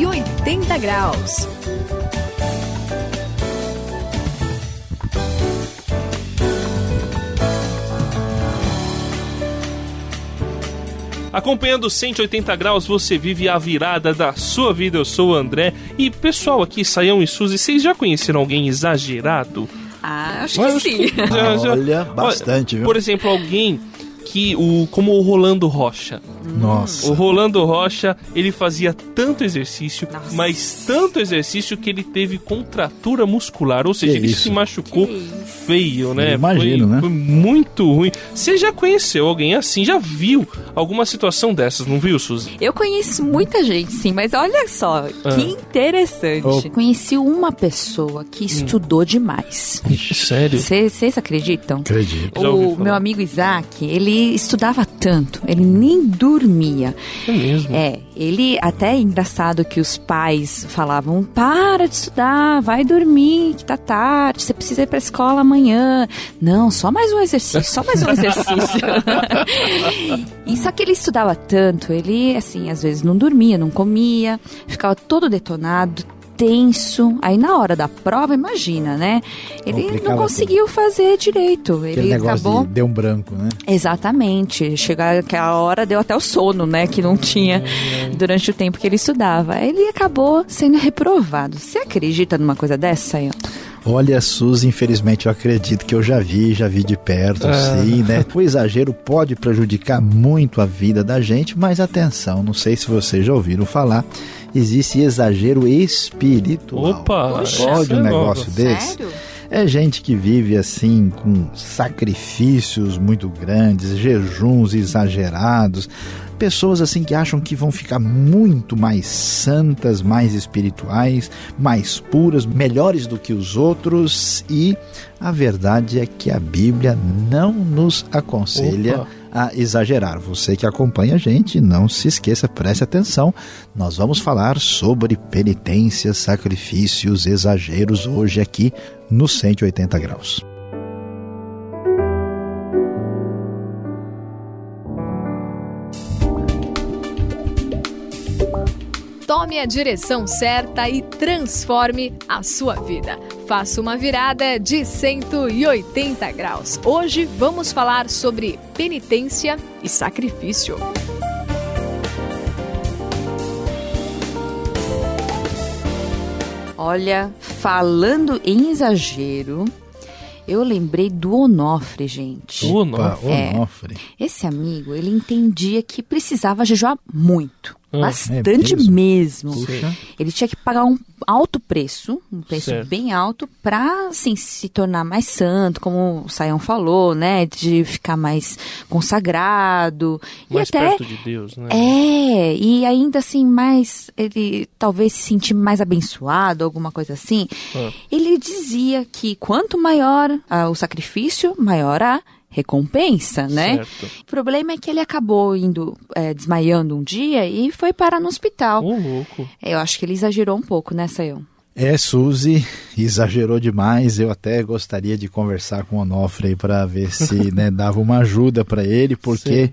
180 graus. Acompanhando 180 graus, você vive a virada da sua vida. Eu sou o André. E pessoal aqui, Saião e Suzy, vocês já conheceram alguém exagerado? Ah, acho que sim. Olha, bastante, viu? Por exemplo, alguém que o como o Rolando Rocha. Nossa. O Rolando Rocha, ele fazia tanto exercício, Nossa. mas tanto exercício que ele teve contratura muscular, ou seja, que ele isso? se machucou feio, né? Eu imagino, foi, né? Foi muito ruim. Você já conheceu alguém assim? Já viu alguma situação dessas, não viu, Suzy? Eu conheço muita gente, sim, mas olha só, ah. que interessante. Oh. Conheci uma pessoa que hum. estudou hum. demais. Sério? Vocês acreditam? Acredito. O meu amigo Isaac, ele estudava tanto, ele nem dormia. É mesmo? É, ele até é engraçado que os pais falavam: para de estudar, vai dormir, que tá tarde, você precisa ir pra escola amanhã. Não, só mais um exercício, só mais um exercício. e só que ele estudava tanto, ele, assim, às vezes não dormia, não comia, ficava todo detonado, tenso. Aí na hora da prova, imagina, né? Ele não conseguiu tudo. fazer direito. Ele acabou. De, deu um branco, né? Exatamente. Chegar aquela hora deu até o sono, né? Que não tinha durante o tempo que ele estudava. Ele acabou sendo reprovado. Você acredita numa coisa dessa, aí? Olha, Suzy, infelizmente eu acredito que eu já vi, já vi de perto, ah. sim, né? O exagero pode prejudicar muito a vida da gente, mas atenção, não sei se vocês já ouviram falar, existe exagero espiritual. Opa! Pode um negócio desse? Sério? É gente que vive assim com sacrifícios muito grandes, jejuns exagerados, pessoas assim que acham que vão ficar muito mais santas, mais espirituais, mais puras, melhores do que os outros e a verdade é que a Bíblia não nos aconselha Opa a exagerar. Você que acompanha a gente, não se esqueça, preste atenção. Nós vamos falar sobre penitências, sacrifícios, exageros hoje aqui no 180 graus. Tome a direção certa e transforme a sua vida. Faça uma virada de 180 graus. Hoje vamos falar sobre penitência e sacrifício. Olha, falando em exagero, eu lembrei do Onofre, gente. O Onofre. É, Onofre. Esse amigo, ele entendia que precisava jejuar muito. Ah, bastante é mesmo. mesmo. Ele tinha que pagar um alto preço, um preço certo. bem alto, para assim, se tornar mais santo, como o Saião falou, né? De ficar mais consagrado. Mais e até, perto de Deus, né? É, e ainda assim, mais. Ele talvez se sentir mais abençoado, alguma coisa assim. Ah. Ele dizia que quanto maior ah, o sacrifício, maior a recompensa, né? Certo. O problema é que ele acabou indo é, desmaiando um dia e foi parar no hospital. Ô, louco. Eu acho que ele exagerou um pouco, né, Sayão? É, Suzy, exagerou demais. Eu até gostaria de conversar com o Onofre para ver se né, dava uma ajuda para ele, porque Sim.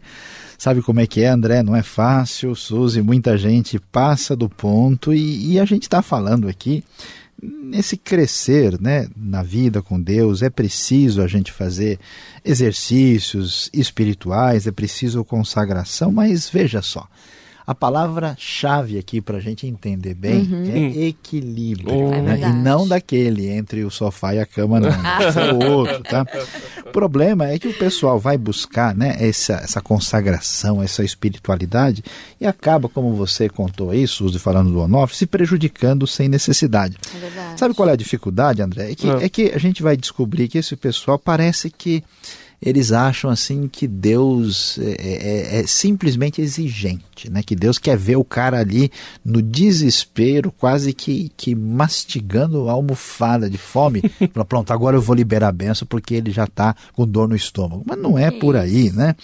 sabe como é que é, André? Não é fácil, Suzy. Muita gente passa do ponto e, e a gente está falando aqui nesse crescer né, na vida com Deus, é preciso a gente fazer exercícios espirituais, é preciso consagração, mas veja só, a palavra-chave aqui para a gente entender bem uhum. é equilíbrio. Oh. Né? É e não daquele entre o sofá e a cama, não. Esse é o outro, tá? O problema é que o pessoal vai buscar né, essa, essa consagração, essa espiritualidade e acaba, como você contou aí, Suzy, falando do Onofre, se prejudicando sem necessidade. É Sabe qual é a dificuldade, André? É que, é que a gente vai descobrir que esse pessoal parece que eles acham assim que Deus é, é, é, simplesmente exigente, né? Que Deus quer ver o cara ali no desespero, quase que, que mastigando a almofada de fome, pronto, agora eu vou liberar a benção porque ele já está com dor no estômago. Mas não é por aí, né?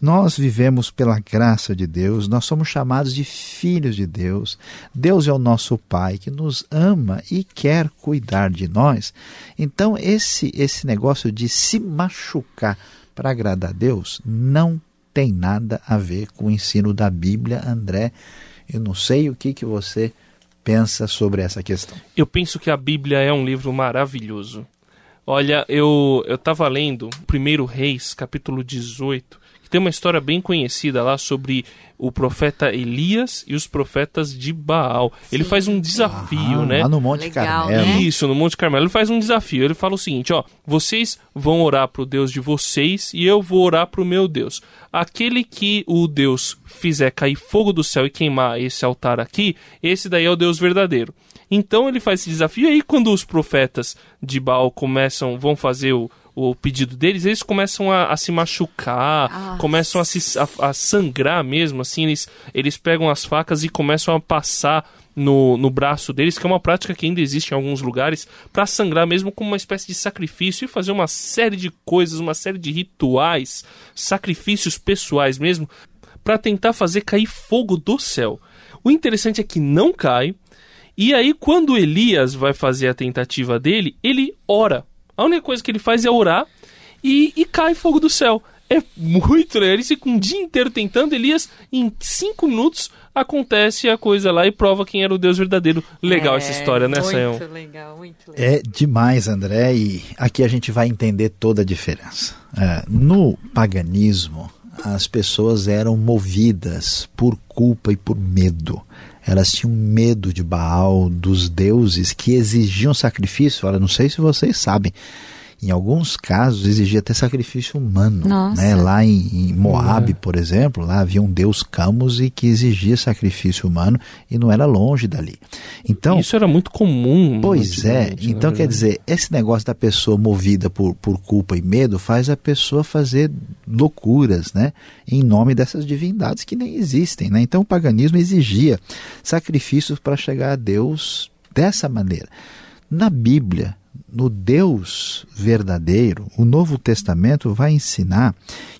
Nós vivemos pela graça de Deus, nós somos chamados de filhos de Deus. Deus é o nosso Pai que nos ama e quer cuidar de nós. Então esse esse negócio de se machucar para agradar a Deus não tem nada a ver com o ensino da Bíblia, André. Eu não sei o que, que você pensa sobre essa questão? Eu penso que a Bíblia é um livro maravilhoso. Olha, eu eu estava lendo Primeiro Reis, capítulo 18, que tem uma história bem conhecida lá sobre o profeta Elias e os profetas de Baal. Sim. Ele faz um desafio, ah, né? Lá no Monte Legal, Carmelo. Né? Isso, no Monte Carmelo. Ele faz um desafio. Ele fala o seguinte, ó, vocês vão orar pro Deus de vocês e eu vou orar pro meu Deus. Aquele que o Deus fizer cair fogo do céu e queimar esse altar aqui, esse daí é o Deus verdadeiro. Então ele faz esse desafio e aí quando os profetas de Baal começam, vão fazer o, o pedido deles, eles começam a, a se machucar, ah, começam a, se, a, a, sangrar mesmo, assim, eles, eles pegam as facas e começam a passar no, no braço deles, que é uma prática que ainda existe em alguns lugares, para sangrar mesmo como uma espécie de sacrifício e fazer uma série de coisas, uma série de rituais, sacrifícios pessoais mesmo, para tentar fazer cair fogo do céu. O interessante é que não cai, e aí quando Elias vai fazer a tentativa dele, ele ora a única coisa que ele faz é orar e, e cai fogo do céu. É muito legal. Ele fica um dia inteiro tentando. Elias, em cinco minutos, acontece a coisa lá e prova quem era o Deus verdadeiro. Legal é, essa história, né, Sayão? Muito legal, muito legal. É demais, André. E aqui a gente vai entender toda a diferença. É, no paganismo, as pessoas eram movidas por culpa e por medo. Elas tinham medo de Baal, dos deuses que exigiam sacrifício. Olha, não sei se vocês sabem, em alguns casos exigia até sacrifício humano. Né? Lá em, em Moab, por exemplo, lá havia um deus Camus e que exigia sacrifício humano e não era longe dali. Então isso era muito comum. Pois é. Então quer dizer, esse negócio da pessoa movida por, por culpa e medo faz a pessoa fazer loucuras, né? Em nome dessas divindades que nem existem, né? Então o paganismo exigia sacrifícios para chegar a Deus dessa maneira. Na Bíblia, no Deus verdadeiro, o Novo Testamento vai ensinar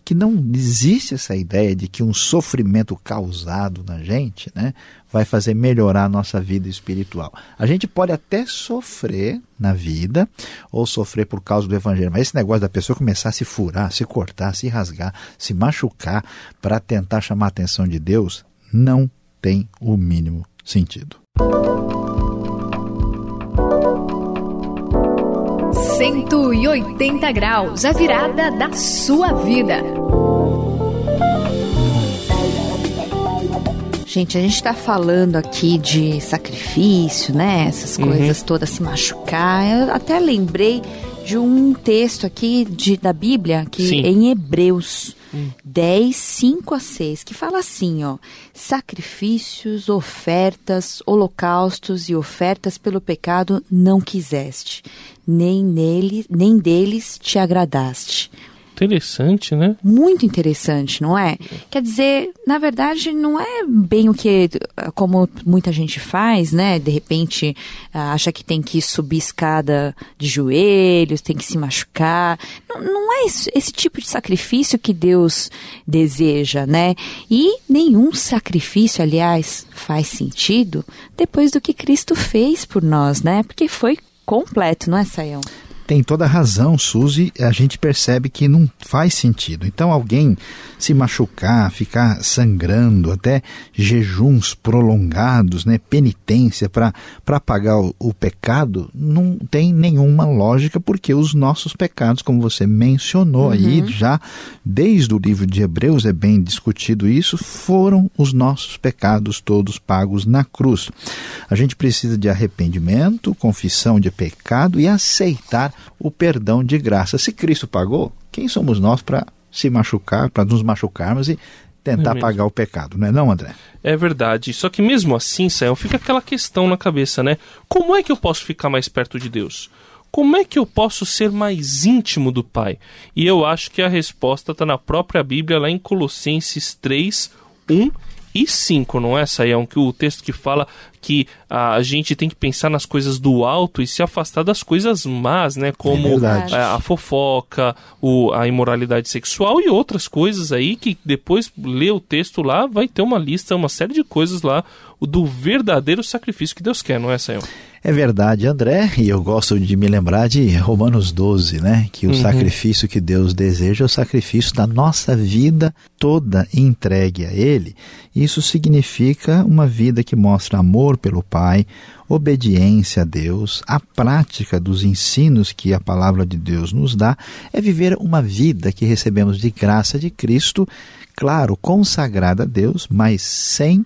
que não existe essa ideia de que um sofrimento causado na gente né, vai fazer melhorar a nossa vida espiritual. A gente pode até sofrer na vida, ou sofrer por causa do Evangelho, mas esse negócio da pessoa começar a se furar, se cortar, se rasgar, se machucar para tentar chamar a atenção de Deus, não tem o mínimo sentido. 180 graus, a virada da sua vida. Gente, a gente está falando aqui de sacrifício, né? Essas uhum. coisas todas, se machucar. Eu até lembrei de um texto aqui de, da Bíblia, que Sim. em Hebreus hum. 10, 5 a 6, que fala assim, ó, sacrifícios, ofertas, holocaustos e ofertas pelo pecado não quiseste, nem nele, nem deles te agradaste. Interessante, né? Muito interessante, não é? Quer dizer, na verdade, não é bem o que, como muita gente faz, né? De repente, acha que tem que subir escada de joelhos, tem que se machucar. Não, não é esse, esse tipo de sacrifício que Deus deseja, né? E nenhum sacrifício, aliás, faz sentido depois do que Cristo fez por nós, né? Porque foi completo, não é, Sayão? Tem toda a razão, Suzy, a gente percebe que não faz sentido. Então, alguém se machucar, ficar sangrando, até jejuns prolongados, né, penitência para pagar o, o pecado, não tem nenhuma lógica, porque os nossos pecados, como você mencionou uhum. aí, já desde o livro de Hebreus é bem discutido isso, foram os nossos pecados todos pagos na cruz. A gente precisa de arrependimento, confissão de pecado e aceitar o perdão de graça. Se Cristo pagou, quem somos nós para se machucar, para nos machucarmos e tentar é pagar o pecado, não é não, André? É verdade. Só que mesmo assim, Sam, fica aquela questão na cabeça, né? Como é que eu posso ficar mais perto de Deus? Como é que eu posso ser mais íntimo do Pai? E eu acho que a resposta está na própria Bíblia, lá em Colossenses 3, 1 e 5, não é, Saião? Que o texto que fala que a gente tem que pensar nas coisas do alto e se afastar das coisas más, né? Como é a, a, fofoca, o, a imoralidade sexual e outras coisas aí que depois lê o texto lá, vai ter uma lista, uma série de coisas lá do verdadeiro sacrifício que Deus quer, não é, Saião? É verdade, André, e eu gosto de me lembrar de Romanos 12, né? Que o uhum. sacrifício que Deus deseja é o sacrifício da nossa vida toda entregue a Ele. Isso significa uma vida que mostra amor pelo Pai, obediência a Deus, a prática dos ensinos que a palavra de Deus nos dá, é viver uma vida que recebemos de graça de Cristo, claro, consagrada a Deus, mas sem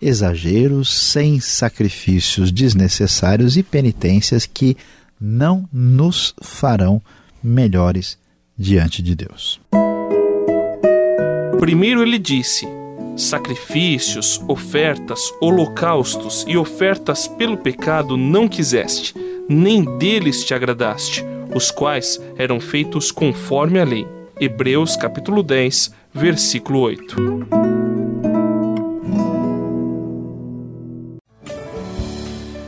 exageros, sem sacrifícios desnecessários e penitências que não nos farão melhores diante de Deus. Primeiro ele disse: sacrifícios, ofertas, holocaustos e ofertas pelo pecado não quiseste, nem deles te agradaste, os quais eram feitos conforme a lei. Hebreus capítulo 10, versículo 8.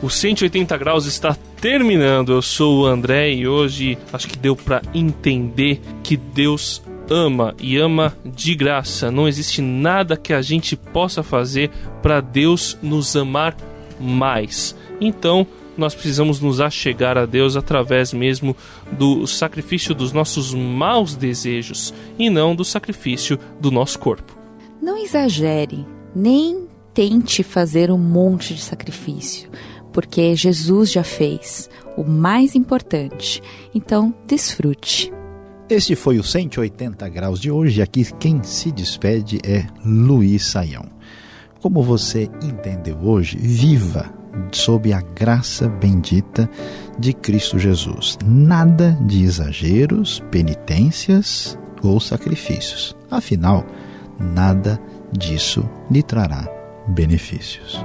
O 180 graus está terminando. Eu sou o André e hoje acho que deu para entender que Deus ama e ama de graça. Não existe nada que a gente possa fazer para Deus nos amar mais. Então, nós precisamos nos achegar a Deus através mesmo do sacrifício dos nossos maus desejos e não do sacrifício do nosso corpo. Não exagere, nem tente fazer um monte de sacrifício porque Jesus já fez o mais importante. Então, desfrute. Este foi o 180 graus de hoje. Aqui quem se despede é Luiz Saião. Como você entendeu hoje, viva sob a graça bendita de Cristo Jesus. Nada de exageros, penitências ou sacrifícios. Afinal, nada disso lhe trará benefícios.